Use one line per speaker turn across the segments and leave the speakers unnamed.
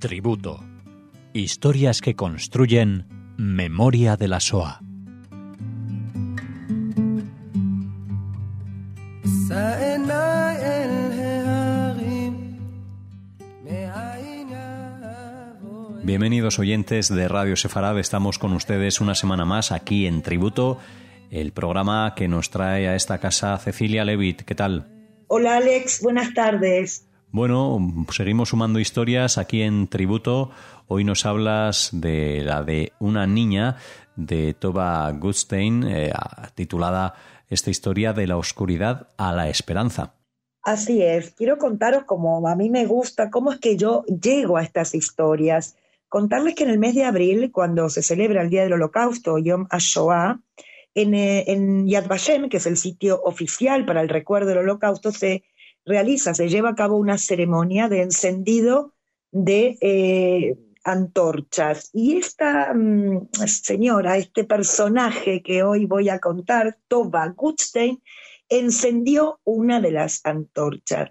Tributo. Historias que construyen memoria de la SOA. Bienvenidos oyentes de Radio Sefarad, estamos con ustedes una semana más aquí en Tributo, el programa que nos trae a esta casa Cecilia Levitt. ¿Qué tal?
Hola Alex, buenas tardes.
Bueno, seguimos sumando historias aquí en Tributo. Hoy nos hablas de la de una niña de Toba Goodstein, eh, titulada esta historia de la oscuridad a la esperanza.
Así es, quiero contaros como a mí me gusta, cómo es que yo llego a estas historias. Contarles que en el mes de abril, cuando se celebra el Día del Holocausto, Yom HaShoah, en, eh, en Yad Vashem, que es el sitio oficial para el recuerdo del Holocausto, se realiza, se lleva a cabo una ceremonia de encendido de eh, antorchas. Y esta mm, señora, este personaje que hoy voy a contar, Toba Gutstein, encendió una de las antorchas.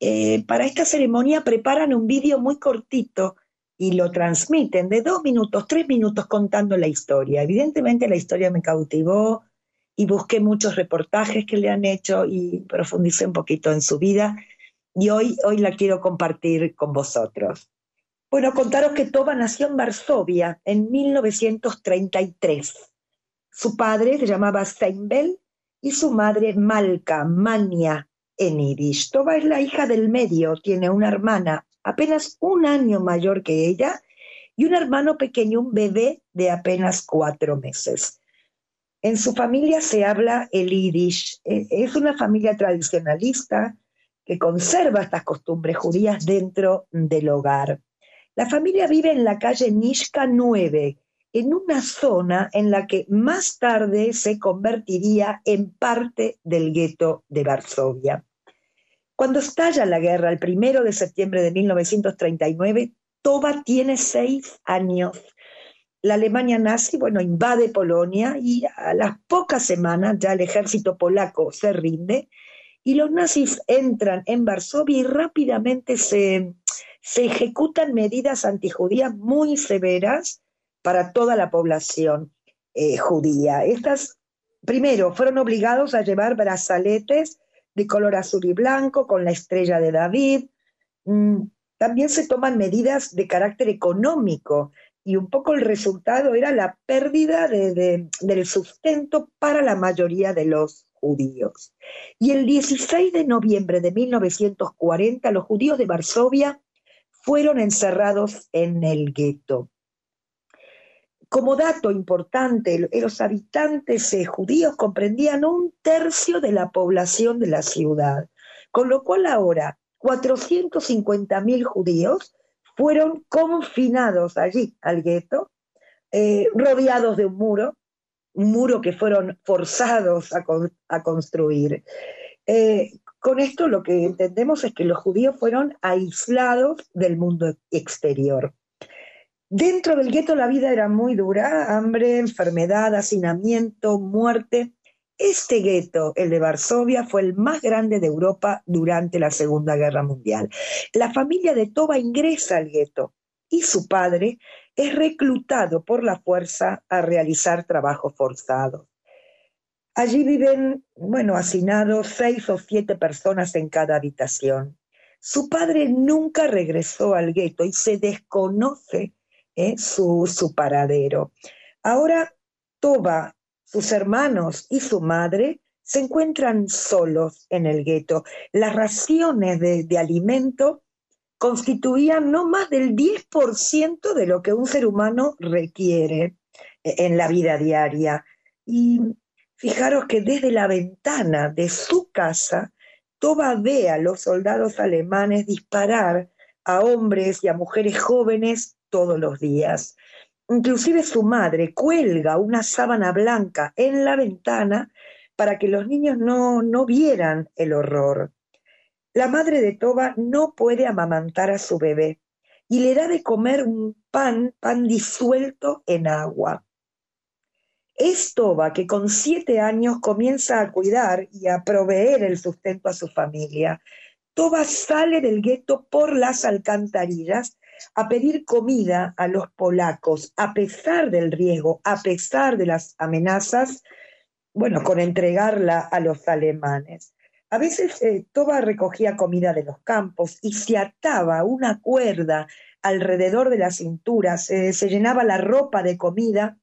Eh, para esta ceremonia preparan un vídeo muy cortito y lo transmiten de dos minutos, tres minutos contando la historia. Evidentemente la historia me cautivó, y busqué muchos reportajes que le han hecho y profundicé un poquito en su vida y hoy, hoy la quiero compartir con vosotros. Bueno, contaros que Toba nació en Varsovia en 1933. Su padre se llamaba Seinbel y su madre Malka, Mania en Yiddish. Toba es la hija del medio, tiene una hermana apenas un año mayor que ella y un hermano pequeño, un bebé de apenas cuatro meses. En su familia se habla el yiddish. E, es una familia tradicionalista que conserva estas costumbres judías dentro del hogar. La familia vive en la calle Nishka 9, en una zona en la que más tarde se convertiría en parte del gueto de Varsovia. Cuando estalla la guerra, el primero de septiembre de 1939, Toba tiene seis años la Alemania nazi, bueno, invade Polonia y a las pocas semanas ya el ejército polaco se rinde y los nazis entran en Varsovia y rápidamente se, ejecutan medidas antijudías muy severas para toda la población eh, judía. Estas, primero, fueron obligados a llevar brazaletes de color azul y blanco con la estrella de David. Mm, también se toman medidas de carácter económico y un poco el resultado era la pérdida del sustento para la mayoría de los judíos. Y el 16 de noviembre de 1940 los judíos de Varsovia fueron encerrados en el gueto. Como dato importante, los habitantes eh, judíos comprendían un tercio de la población de la ciudad, con lo cual ahora 450.000 judíos fueron confinados allí al gueto, eh, rodeados de un muro, un muro que fueron forzados a, construir. Eh, con esto lo que entendemos es que los judíos fueron aislados del mundo exterior. Dentro del gueto la vida era muy dura, hambre, enfermedad, hacinamiento, muerte, este gueto, el de Varsovia, fue el más grande de Europa durante la Segunda Guerra Mundial. La familia de Toba ingresa al gueto y su padre es reclutado por la fuerza a realizar trabajos forzados. Allí viven, bueno, hacinados seis o siete personas en cada habitación. Su padre nunca regresó al gueto y se desconoce eh, su, su paradero. Ahora Toba sus hermanos y su madre se encuentran solos en el gueto. Las raciones de, alimento constituían no más del 10% de lo que un ser humano requiere eh, en la vida diaria. Y fijaros que desde la ventana de su casa, Toba ve a los soldados alemanes disparar a hombres y a mujeres jóvenes todos los días. Inclusive su madre cuelga una sábana blanca en la ventana para que los niños no, no vieran el horror. La madre de Toba no puede amamantar a su bebé y le da de comer un pan, pan disuelto en agua. Es Toba que con siete años comienza a cuidar y a proveer el sustento a su familia. Toba sale del gueto por las alcantarillas a pedir comida a los polacos, a pesar del riesgo, a pesar de las amenazas, bueno, con entregarla a los alemanes. A veces eh, Toba recogía comida de los campos y se ataba una cuerda alrededor de la cintura, se llenaba la ropa de comida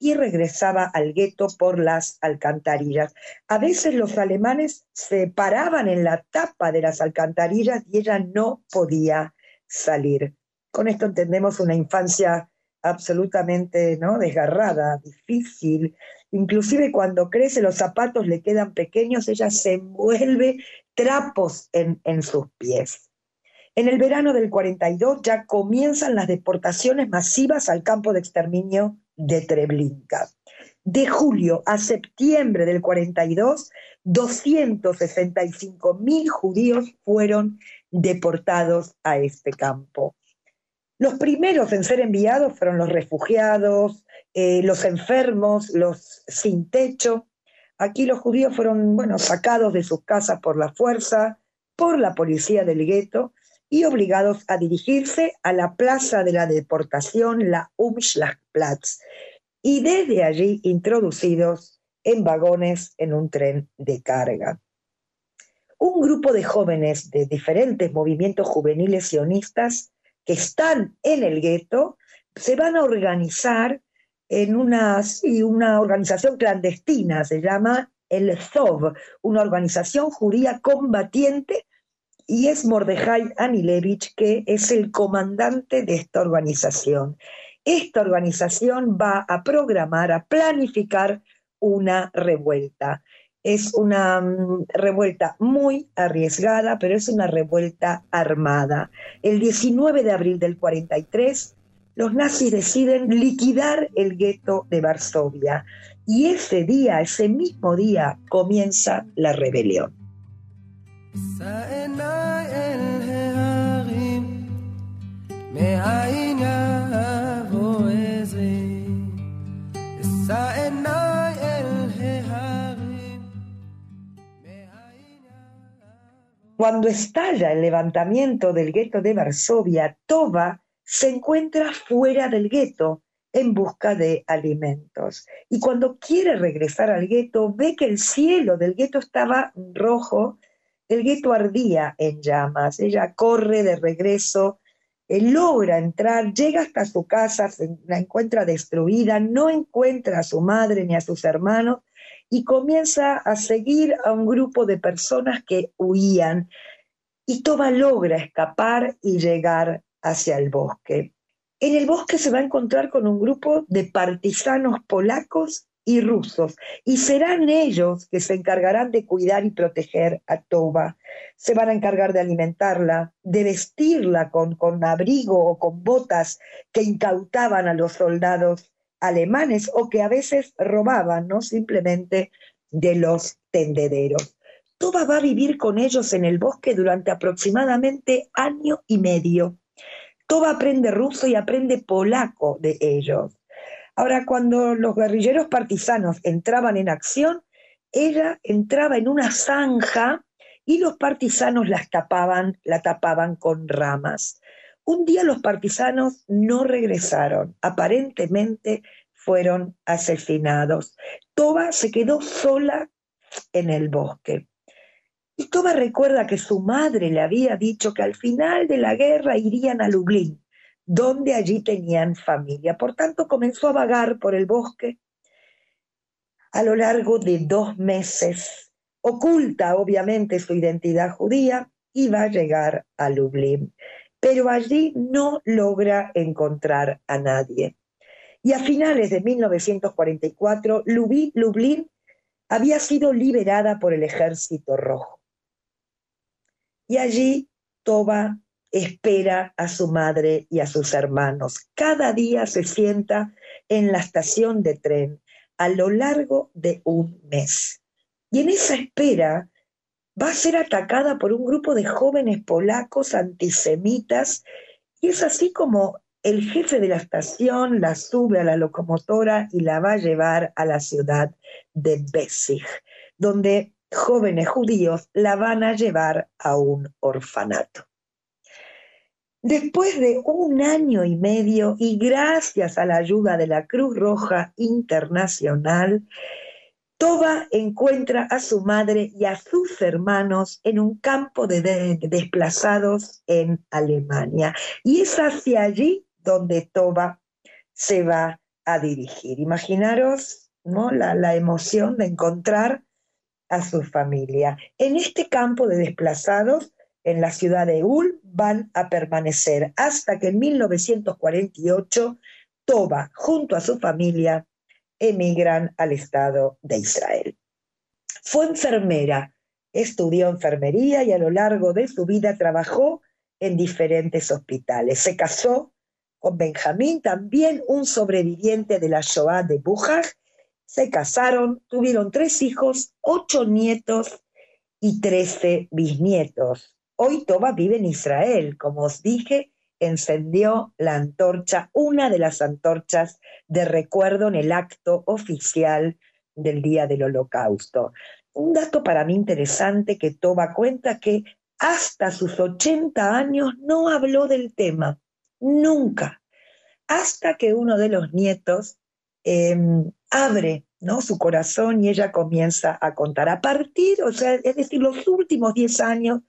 y regresaba al gueto por las alcantarillas. A veces los alemanes se paraban en la tapa de las alcantarillas y ella no podía salir. Con esto entendemos una infancia absolutamente ¿no? desgarrada, difícil. Inclusive cuando crece los zapatos le quedan pequeños, ella se envuelve trapos en, en sus pies. En el verano del 42 ya comienzan las deportaciones masivas al campo de exterminio de Treblinka. De julio a septiembre del 42, 265 mil judíos fueron deportados a este campo. Los primeros en ser enviados fueron los refugiados, eh, los enfermos, los sin techo. Aquí los judíos fueron, bueno, sacados de sus casas por la fuerza, por la policía del gueto y obligados a dirigirse a la plaza de la deportación, la Umschlagplatz, y desde allí introducidos en vagones en un tren de carga. Un grupo de jóvenes de diferentes movimientos juveniles sionistas que están en el gueto se van a organizar en una, organización clandestina, se llama el ZOV, una organización judía combatiente y es Mordejai Anilevich, que es el comandante de esta organización. Esta organización va a programar, a planificar una revuelta. Es una mm, revuelta muy arriesgada, pero es una revuelta armada. El 19 de abril del 43, los nazis deciden liquidar el gueto de Varsovia y ese día, ese mismo día, comienza la rebelión. Cuando estalla el levantamiento del gueto de Varsovia, Toba se encuentra fuera del gueto en busca de alimentos. Y cuando quiere regresar al gueto, ve que el cielo del gueto estaba rojo el gueto ardía en llamas. Ella corre de regreso, él logra entrar, llega hasta su casa, la encuentra destruida, no encuentra a su madre ni a sus hermanos y comienza a seguir a un grupo de personas que huían. Y Toba logra escapar y llegar hacia el bosque. En el bosque se va a encontrar con un grupo de partisanos polacos y rusos, y serán ellos que se encargarán de cuidar y proteger a Toba. Se van a encargar de alimentarla, de vestirla con, con abrigo o con botas que incautaban a los soldados alemanes o que a veces robaban, ¿no? Simplemente de los tendederos. Toba va a vivir con ellos en el bosque durante aproximadamente año y medio. Toba aprende ruso y aprende polaco de ellos. Ahora, cuando los guerrilleros partisanos entraban en acción, ella entraba en una zanja y los partisanos las tapaban, la tapaban con ramas. Un día los partisanos no regresaron, aparentemente fueron asesinados. Toba se quedó sola en el bosque. Y Toba recuerda que su madre le había dicho que al final de la guerra irían a Lublin, donde allí tenían familia. Por tanto, comenzó a vagar por el bosque a lo largo de dos meses. Oculta, obviamente, su identidad judía y va a llegar a Lublin. Pero allí no logra encontrar a nadie. Y a finales de 1944, Lublin había sido liberada por el Ejército Rojo. Y allí Toba espera a su madre y a sus hermanos. Cada día se sienta en la estación de tren a lo largo de un mes. Y en esa espera va a ser atacada por un grupo de jóvenes polacos antisemitas y es así como el jefe de la estación la sube a la locomotora y la va a llevar a la ciudad de Bessig, donde jóvenes judíos la van a llevar a un orfanato. Después de un año y medio y gracias a la ayuda de la Cruz Roja Internacional, Toba encuentra a su madre y a sus hermanos en un campo de, desplazados en Alemania. Y es hacia allí donde Toba se va a dirigir. Imaginaros ¿no? la, la emoción de encontrar a su familia. En este campo de desplazados, en la ciudad de Ul, van a permanecer hasta que en 1948 Toba, junto a su familia, emigran al Estado de Israel. Fue enfermera, estudió enfermería y a lo largo de su vida trabajó en diferentes hospitales. Se casó con Benjamín, también un sobreviviente de la Shoah de Bujaj. Se casaron, tuvieron tres hijos, ocho nietos y trece bisnietos. Hoy Toba vive en Israel, como os dije, encendió la antorcha, una de las antorchas de recuerdo en el acto oficial del Día del Holocausto. Un dato para mí interesante que Toba cuenta que hasta sus 80 años no habló del tema, nunca, hasta que uno de los nietos em, abre ¿no? su corazón y ella comienza a contar. A partir, o sea, es decir, los últimos 10 años,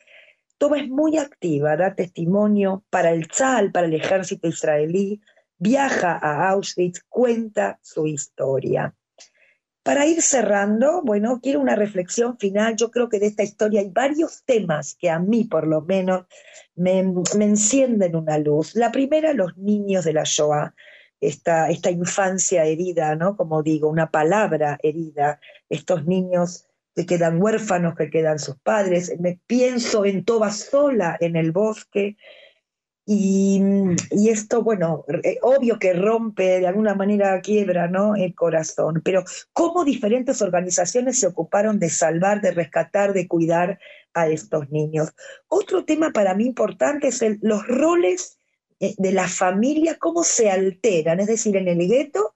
Toba es muy activa, da testimonio para el Tzal, para el ejército israelí, viaja a Auschwitz, cuenta su historia. Para ir cerrando, bueno, quiero una reflexión final. Yo creo que de esta historia hay varios temas que a mí, por lo menos, me, me encienden una luz. La primera, los niños de la Shoah, esta, esta infancia herida, ¿no? Como digo, una palabra herida, estos niños que quedan huérfanos, que quedan sus padres. Me pienso en Toba sola en el bosque. Y, esto, bueno, eh, obvio que rompe, de alguna manera quiebra ¿no? el corazón, pero cómo diferentes organizaciones se ocuparon de salvar, de rescatar, de cuidar a estos niños. Otro tema para mí importante es los roles eh, de la familia, cómo se alteran, es decir, en el gueto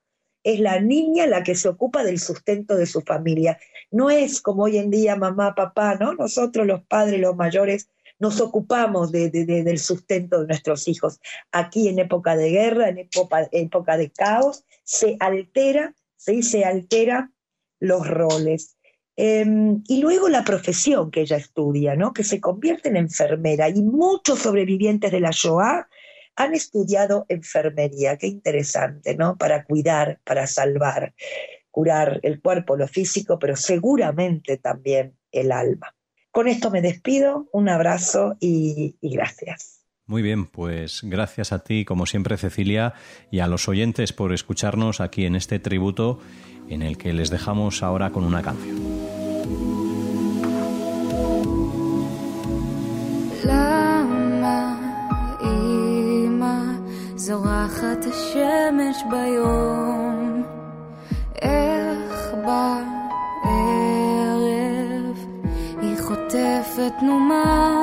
es la niña la que se ocupa del sustento de su familia. No es como hoy en día mamá, papá, ¿no? Nosotros los padres, los mayores, nos ocupamos del sustento de nuestros hijos. Aquí en época de guerra, en época, de caos, se altera, ¿sí? se altera los roles. Em, y luego la profesión que ella estudia, ¿no? que se convierte en enfermera. Y muchos sobrevivientes de la Shoah han estudiado enfermería, qué interesante, ¿no? Para cuidar, para salvar, curar el cuerpo, lo físico, pero seguramente también el alma. Con esto me despido, un abrazo y, gracias.
Muy bien, pues gracias a ti, como siempre, Cecilia, y a los oyentes por escucharnos aquí en este tributo en el que les dejamos ahora con una canción.
השמש ביום, איך בערב היא חוטפת תנומה,